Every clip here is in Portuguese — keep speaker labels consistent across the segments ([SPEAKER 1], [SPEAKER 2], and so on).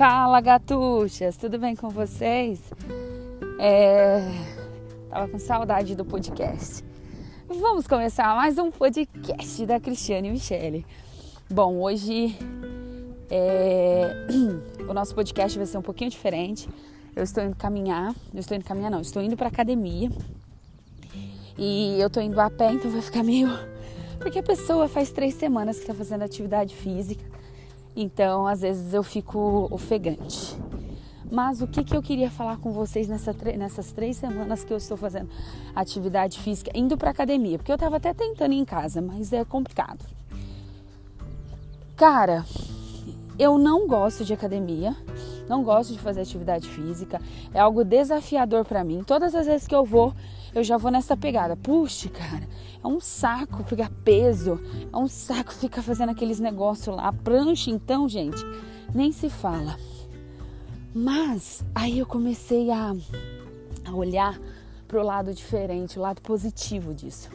[SPEAKER 1] Fala gatuchas, tudo bem com vocês? É... Tava com saudade do podcast. Vamos começar mais um podcast da Cristiane Michele. Bom, hoje é... o nosso podcast vai ser um pouquinho diferente. Eu estou indo caminhar, eu estou indo caminhar não, estou indo para academia. E eu estou indo a pé, então vai ficar meio porque a pessoa faz três semanas que está fazendo atividade física então, às vezes eu fico ofegante. Mas o que, que eu queria falar com vocês nessa, nessas três semanas que eu estou fazendo atividade física, indo para academia? Porque eu estava até tentando em casa, mas é complicado. Cara, eu não gosto de academia, não gosto de fazer atividade física, é algo desafiador para mim. Todas as vezes que eu vou, eu já vou nessa pegada. Puxa, cara, é um saco pegar peso, é um saco ficar fazendo aqueles negócios lá. A prancha, então, gente, nem se fala. Mas aí eu comecei a, a olhar pro lado diferente, o lado positivo disso.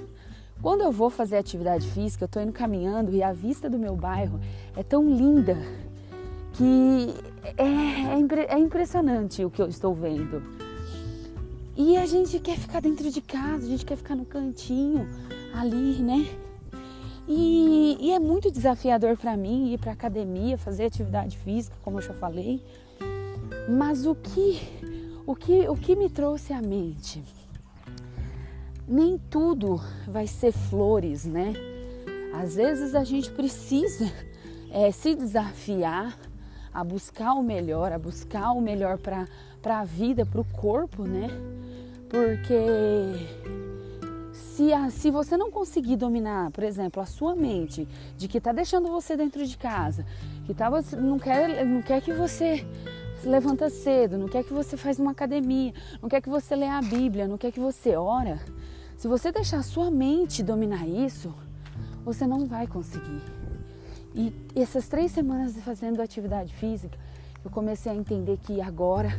[SPEAKER 1] Quando eu vou fazer atividade física, eu tô indo caminhando e a vista do meu bairro é tão linda que é, é, é impressionante o que eu estou vendo. E a gente quer ficar dentro de casa, a gente quer ficar no cantinho ali, né? E, e é muito desafiador para mim ir para academia, fazer atividade física, como eu já falei. Mas o que, o que, o que me trouxe à mente? Nem tudo vai ser flores, né? Às vezes a gente precisa é, se desafiar a buscar o melhor, a buscar o melhor para a vida, para o corpo, né? Porque se, a, se você não conseguir dominar, por exemplo, a sua mente de que está deixando você dentro de casa, que tá, não, quer, não quer que você levanta cedo, não quer que você faz uma academia, não quer que você lê a Bíblia, não quer que você ora, se você deixar a sua mente dominar isso, você não vai conseguir. E essas três semanas fazendo atividade física, eu comecei a entender que agora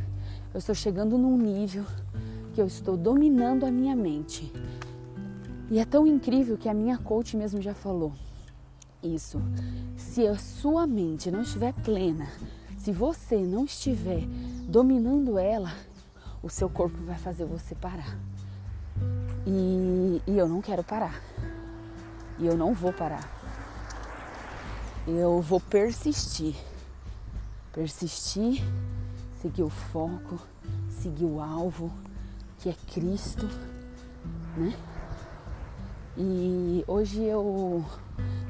[SPEAKER 1] eu estou chegando num nível que eu estou dominando a minha mente. E é tão incrível que a minha coach mesmo já falou isso. Se a sua mente não estiver plena, se você não estiver dominando ela, o seu corpo vai fazer você parar. E, e eu não quero parar. E eu não vou parar. Eu vou persistir. Persistir, seguir o foco, seguir o alvo que é Cristo, né? E hoje eu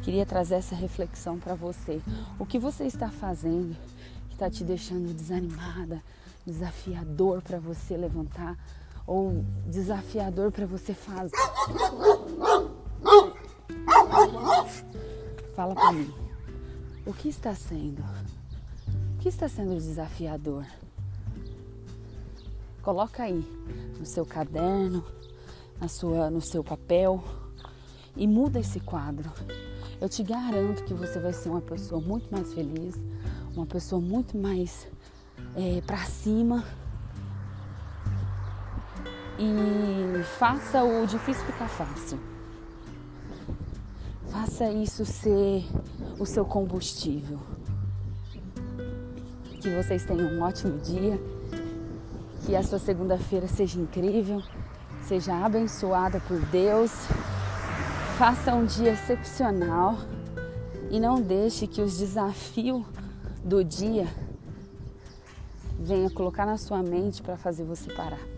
[SPEAKER 1] queria trazer essa reflexão para você. O que você está fazendo que está te deixando desanimada, desafiador para você levantar ou desafiador para você fazer? Fala para mim. O que está sendo? O que está sendo desafiador? Coloca aí no seu caderno, na sua, no seu papel e muda esse quadro. Eu te garanto que você vai ser uma pessoa muito mais feliz, uma pessoa muito mais é, para cima. E faça o difícil ficar fácil. Faça isso ser o seu combustível. Que vocês tenham um ótimo dia que a sua segunda-feira seja incrível, seja abençoada por Deus. Faça um dia excepcional e não deixe que os desafios do dia venha colocar na sua mente para fazer você parar.